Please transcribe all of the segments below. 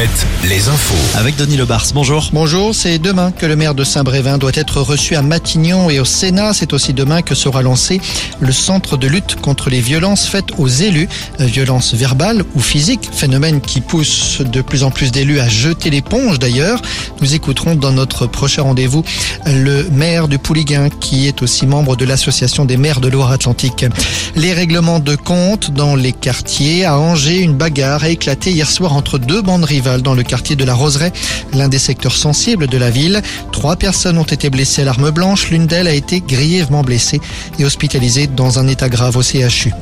7, les infos. Avec Denis Lebars, bonjour. Bonjour, c'est demain que le maire de Saint-Brévin doit être reçu à Matignon et au Sénat. C'est aussi demain que sera lancé le centre de lutte contre les violences faites aux élus. Euh, Violences verbales ou physiques, phénomène qui pousse de plus en plus d'élus à jeter l'éponge d'ailleurs. Nous écouterons dans notre prochain rendez-vous le maire du Pouliguen qui est aussi membre de l'association des maires de Loire-Atlantique. Les règlements de compte dans les quartiers. À Angers, une bagarre a éclaté hier soir entre deux bandes rivales dans le quartier de la Roseraie, l'un des secteurs sensibles de la ville. Trois personnes ont été blessées à l'arme blanche. L'une d'elles a été grièvement blessée et hospitalisée dans un état grave au CHU.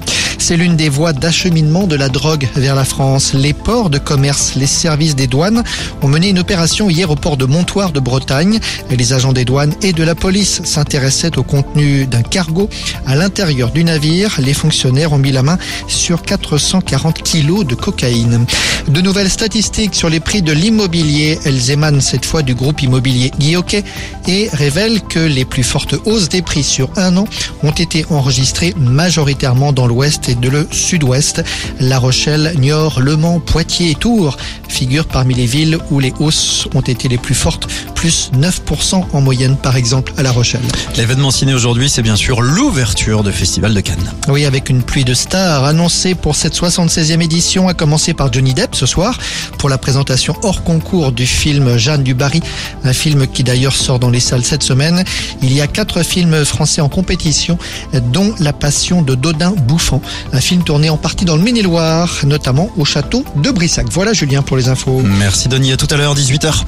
C'est l'une des voies d'acheminement de la drogue vers la France. Les ports de commerce, les services des douanes ont mené une opération hier au port de Montoire de Bretagne. Les agents des douanes et de la police s'intéressaient au contenu d'un cargo à l'intérieur du navire. Les fonctionnaires ont mis la main sur 440 kilos de cocaïne. De nouvelles statistiques sur les prix de l'immobilier. Elles émanent cette fois du groupe immobilier Guilloquet et révèlent que les plus fortes hausses des prix sur un an ont été enregistrées majoritairement dans l'ouest et de le sud-ouest. La Rochelle, Niort, Le Mans, Poitiers et Tours figurent parmi les villes où les hausses ont été les plus fortes, plus 9% en moyenne par exemple à La Rochelle. L'événement ciné aujourd'hui, c'est bien sûr l'ouverture du Festival de Cannes. Oui, avec une pluie de stars annoncée pour cette 76e édition, à commencer par Johnny Depp ce soir pour la présentation hors concours du film Jeanne du Barry, un film qui d'ailleurs sort dans les salles cette semaine. Il y a quatre films français en compétition, dont La Passion de Dodin Bouffant, un film tourné en partie dans le Maine-et-Loire, notamment au château de Brissac. Voilà Julien pour les infos. Merci Denis, à tout à l'heure, 18h.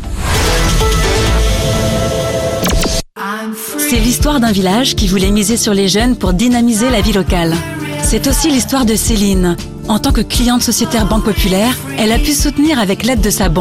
C'est l'histoire d'un village qui voulait miser sur les jeunes pour dynamiser la vie locale. C'est aussi l'histoire de Céline. En tant que cliente sociétaire Banque Populaire, elle a pu soutenir avec l'aide de sa banque